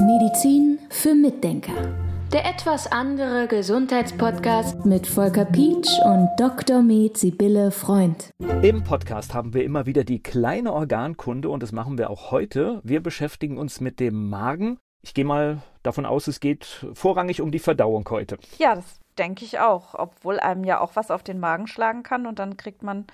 Medizin für Mitdenker. Der etwas andere Gesundheitspodcast mit Volker Pietsch und Dr. Med Sibylle Freund. Im Podcast haben wir immer wieder die kleine Organkunde und das machen wir auch heute. Wir beschäftigen uns mit dem Magen. Ich gehe mal davon aus, es geht vorrangig um die Verdauung heute. Ja, das denke ich auch, obwohl einem ja auch was auf den Magen schlagen kann und dann kriegt man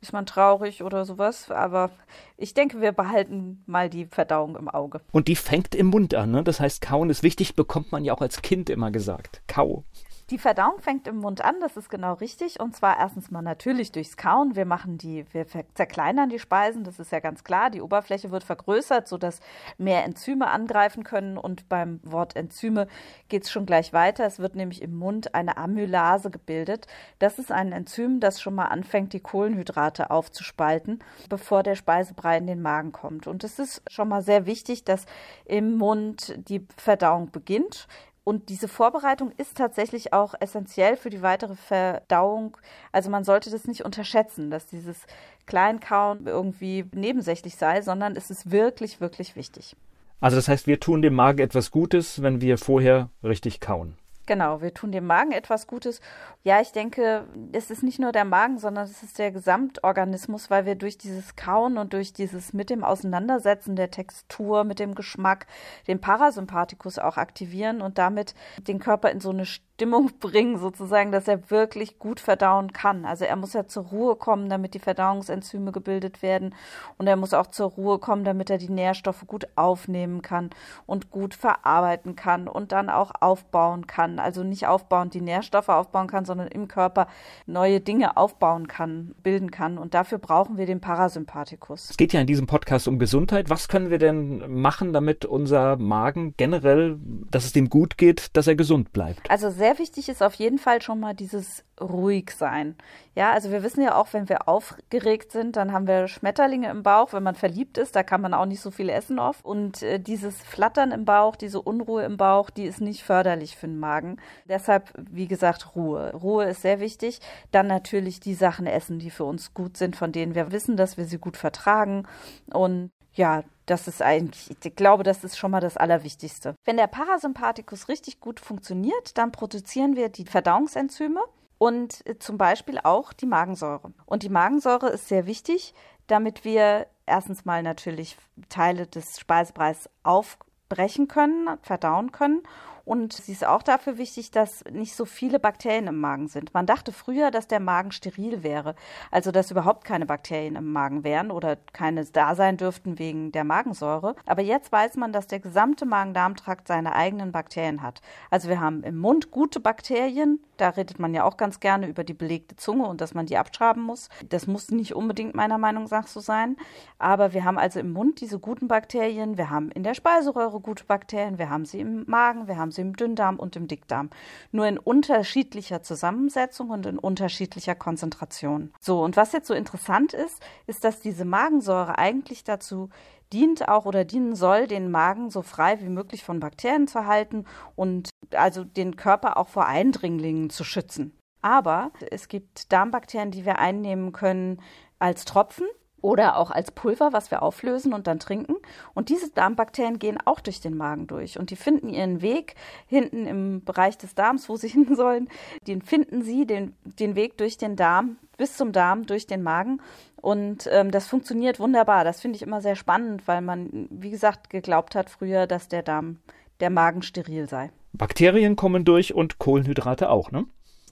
ist man traurig oder sowas. Aber ich denke, wir behalten mal die Verdauung im Auge. Und die fängt im Mund an, ne? Das heißt, kauen ist wichtig, bekommt man ja auch als Kind immer gesagt. Kau. Die Verdauung fängt im Mund an, das ist genau richtig. Und zwar erstens mal natürlich durchs Kauen. Wir machen die, wir zerkleinern die Speisen, das ist ja ganz klar. Die Oberfläche wird vergrößert, sodass mehr Enzyme angreifen können. Und beim Wort Enzyme geht es schon gleich weiter. Es wird nämlich im Mund eine Amylase gebildet. Das ist ein Enzym, das schon mal anfängt, die Kohlenhydrate aufzuspalten, bevor der Speisebrei in den Magen kommt. Und es ist schon mal sehr wichtig, dass im Mund die Verdauung beginnt. Und diese Vorbereitung ist tatsächlich auch essentiell für die weitere Verdauung. Also man sollte das nicht unterschätzen, dass dieses Kleinkauen irgendwie nebensächlich sei, sondern es ist wirklich, wirklich wichtig. Also das heißt, wir tun dem Magen etwas Gutes, wenn wir vorher richtig kauen. Genau, wir tun dem Magen etwas Gutes. Ja, ich denke, es ist nicht nur der Magen, sondern es ist der Gesamtorganismus, weil wir durch dieses Kauen und durch dieses mit dem Auseinandersetzen der Textur, mit dem Geschmack, den Parasympathikus auch aktivieren und damit den Körper in so eine Stimmung bringen, sozusagen, dass er wirklich gut verdauen kann. Also er muss ja zur Ruhe kommen, damit die Verdauungsenzyme gebildet werden. Und er muss auch zur Ruhe kommen, damit er die Nährstoffe gut aufnehmen kann und gut verarbeiten kann und dann auch aufbauen kann. Also nicht aufbauen, die Nährstoffe aufbauen kann, sondern im Körper neue Dinge aufbauen kann, bilden kann. Und dafür brauchen wir den Parasympathikus. Es geht ja in diesem Podcast um Gesundheit. Was können wir denn machen, damit unser Magen generell, dass es dem gut geht, dass er gesund bleibt? Also sehr sehr wichtig ist auf jeden Fall schon mal dieses ruhig sein. Ja, also wir wissen ja auch, wenn wir aufgeregt sind, dann haben wir Schmetterlinge im Bauch. Wenn man verliebt ist, da kann man auch nicht so viel essen oft. Und äh, dieses Flattern im Bauch, diese Unruhe im Bauch, die ist nicht förderlich für den Magen. Deshalb, wie gesagt, Ruhe. Ruhe ist sehr wichtig. Dann natürlich die Sachen essen, die für uns gut sind, von denen wir wissen, dass wir sie gut vertragen. Und ja, das ist eigentlich, ich glaube, das ist schon mal das Allerwichtigste. Wenn der Parasympathikus richtig gut funktioniert, dann produzieren wir die Verdauungsenzyme und äh, zum Beispiel auch die Magensäure. Und die Magensäure ist sehr wichtig, damit wir erstens mal natürlich Teile des Speisebreis aufbrechen können, verdauen können und sie ist auch dafür wichtig, dass nicht so viele Bakterien im Magen sind. Man dachte früher, dass der Magen steril wäre, also dass überhaupt keine Bakterien im Magen wären oder keine da sein dürften wegen der Magensäure. Aber jetzt weiß man, dass der gesamte Magen-Darm-Trakt seine eigenen Bakterien hat. Also wir haben im Mund gute Bakterien, da redet man ja auch ganz gerne über die belegte Zunge und dass man die abschaben muss. Das muss nicht unbedingt meiner Meinung nach so sein. Aber wir haben also im Mund diese guten Bakterien, wir haben in der Speiseröhre gute Bakterien, wir haben sie im Magen, wir haben im Dünndarm und im Dickdarm. Nur in unterschiedlicher Zusammensetzung und in unterschiedlicher Konzentration. So, und was jetzt so interessant ist, ist, dass diese Magensäure eigentlich dazu dient auch oder dienen soll, den Magen so frei wie möglich von Bakterien zu halten und also den Körper auch vor Eindringlingen zu schützen. Aber es gibt Darmbakterien, die wir einnehmen können als Tropfen oder auch als Pulver, was wir auflösen und dann trinken. Und diese Darmbakterien gehen auch durch den Magen durch und die finden ihren Weg hinten im Bereich des Darms, wo sie hin sollen. Den finden sie den, den Weg durch den Darm bis zum Darm, durch den Magen. Und ähm, das funktioniert wunderbar. Das finde ich immer sehr spannend, weil man, wie gesagt, geglaubt hat früher, dass der Darm, der Magen steril sei. Bakterien kommen durch und Kohlenhydrate auch, ne?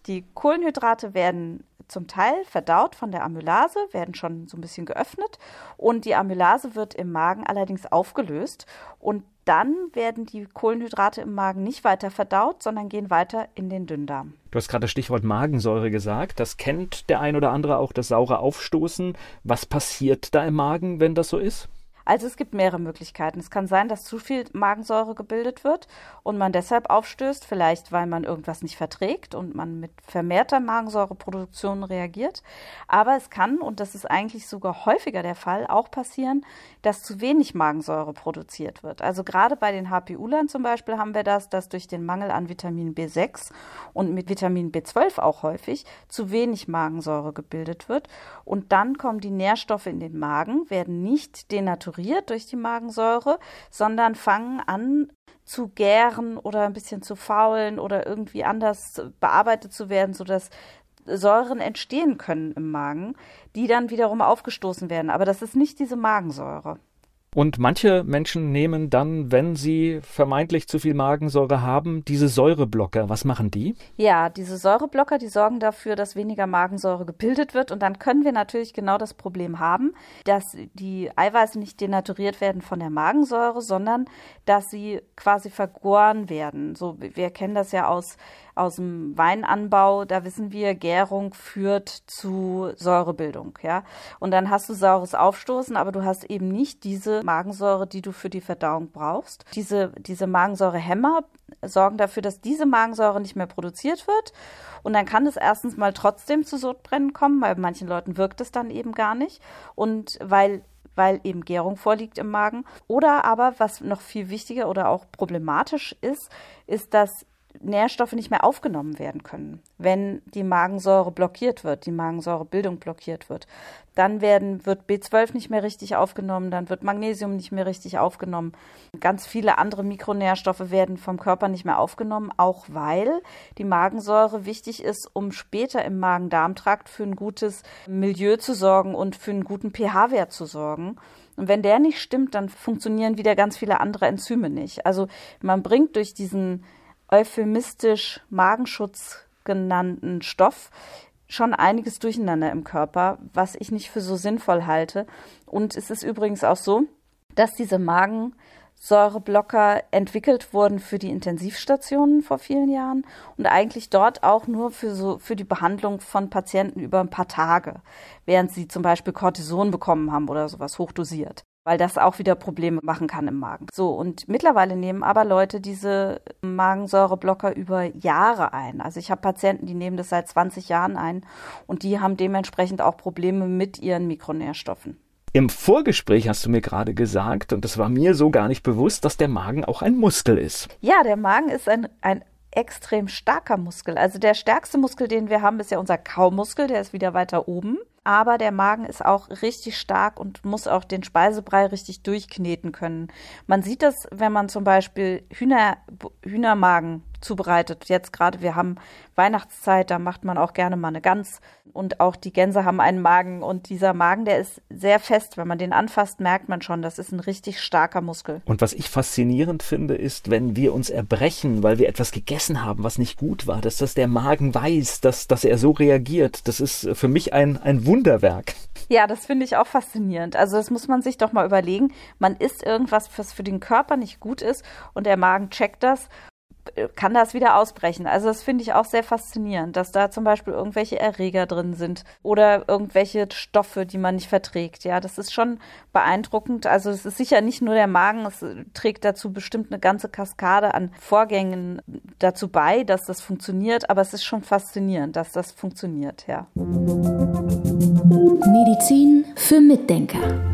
Die Kohlenhydrate werden zum Teil verdaut von der Amylase, werden schon so ein bisschen geöffnet und die Amylase wird im Magen allerdings aufgelöst und dann werden die Kohlenhydrate im Magen nicht weiter verdaut, sondern gehen weiter in den Dünndarm. Du hast gerade das Stichwort Magensäure gesagt. Das kennt der ein oder andere auch, das saure Aufstoßen. Was passiert da im Magen, wenn das so ist? Also es gibt mehrere Möglichkeiten. Es kann sein, dass zu viel Magensäure gebildet wird und man deshalb aufstößt, vielleicht weil man irgendwas nicht verträgt und man mit vermehrter Magensäureproduktion reagiert. Aber es kann, und das ist eigentlich sogar häufiger der Fall, auch passieren, dass zu wenig Magensäure produziert wird. Also gerade bei den HPU-Lern zum Beispiel haben wir das, dass durch den Mangel an Vitamin B6 und mit Vitamin B12 auch häufig zu wenig Magensäure gebildet wird. Und dann kommen die Nährstoffe in den Magen, werden nicht denaturiert denaturiert durch die Magensäure, sondern fangen an zu gären oder ein bisschen zu faulen oder irgendwie anders bearbeitet zu werden, sodass Säuren entstehen können im Magen, die dann wiederum aufgestoßen werden. Aber das ist nicht diese Magensäure. Und manche Menschen nehmen dann, wenn sie vermeintlich zu viel Magensäure haben, diese Säureblocker. Was machen die? Ja, diese Säureblocker, die sorgen dafür, dass weniger Magensäure gebildet wird. Und dann können wir natürlich genau das Problem haben, dass die Eiweiße nicht denaturiert werden von der Magensäure, sondern dass sie quasi vergoren werden. So, wir kennen das ja aus aus dem Weinanbau, da wissen wir, Gärung führt zu Säurebildung, ja. Und dann hast du saures Aufstoßen, aber du hast eben nicht diese Magensäure, die du für die Verdauung brauchst. Diese, diese Magensäurehämmer sorgen dafür, dass diese Magensäure nicht mehr produziert wird. Und dann kann es erstens mal trotzdem zu Sodbrennen kommen, weil bei manchen Leuten wirkt es dann eben gar nicht. Und weil weil eben Gärung vorliegt im Magen. Oder aber, was noch viel wichtiger oder auch problematisch ist, ist, dass Nährstoffe nicht mehr aufgenommen werden können, wenn die Magensäure blockiert wird, die Magensäurebildung blockiert wird. Dann werden, wird B12 nicht mehr richtig aufgenommen, dann wird Magnesium nicht mehr richtig aufgenommen. Ganz viele andere Mikronährstoffe werden vom Körper nicht mehr aufgenommen, auch weil die Magensäure wichtig ist, um später im Magen-Darm-Trakt für ein gutes Milieu zu sorgen und für einen guten pH-Wert zu sorgen. Und wenn der nicht stimmt, dann funktionieren wieder ganz viele andere Enzyme nicht. Also man bringt durch diesen euphemistisch Magenschutz genannten Stoff schon einiges durcheinander im Körper, was ich nicht für so sinnvoll halte. Und es ist übrigens auch so, dass diese Magensäureblocker entwickelt wurden für die Intensivstationen vor vielen Jahren und eigentlich dort auch nur für so für die Behandlung von Patienten über ein paar Tage, während sie zum Beispiel Cortison bekommen haben oder sowas hochdosiert weil das auch wieder Probleme machen kann im Magen. So, und mittlerweile nehmen aber Leute diese Magensäureblocker über Jahre ein. Also ich habe Patienten, die nehmen das seit 20 Jahren ein und die haben dementsprechend auch Probleme mit ihren Mikronährstoffen. Im Vorgespräch hast du mir gerade gesagt, und das war mir so gar nicht bewusst, dass der Magen auch ein Muskel ist. Ja, der Magen ist ein, ein extrem starker Muskel. Also der stärkste Muskel, den wir haben, ist ja unser Kaumuskel, der ist wieder weiter oben aber der Magen ist auch richtig stark und muss auch den Speisebrei richtig durchkneten können. Man sieht das, wenn man zum Beispiel Hühner, Hühnermagen zubereitet. Jetzt gerade, wir haben Weihnachtszeit, da macht man auch gerne mal eine Gans und auch die Gänse haben einen Magen und dieser Magen, der ist sehr fest. Wenn man den anfasst, merkt man schon, das ist ein richtig starker Muskel. Und was ich faszinierend finde, ist, wenn wir uns erbrechen, weil wir etwas gegessen haben, was nicht gut war, dass das der Magen weiß, dass, dass er so reagiert. Das ist für mich ein, ein Wunderwerk. Ja, das finde ich auch faszinierend. Also das muss man sich doch mal überlegen. Man isst irgendwas, was für den Körper nicht gut ist und der Magen checkt das kann das wieder ausbrechen. Also das finde ich auch sehr faszinierend, dass da zum Beispiel irgendwelche Erreger drin sind oder irgendwelche Stoffe, die man nicht verträgt. Ja, das ist schon beeindruckend. Also es ist sicher nicht nur der Magen, es trägt dazu bestimmt eine ganze Kaskade an Vorgängen dazu bei, dass das funktioniert, aber es ist schon faszinierend, dass das funktioniert, ja. Medizin für Mitdenker.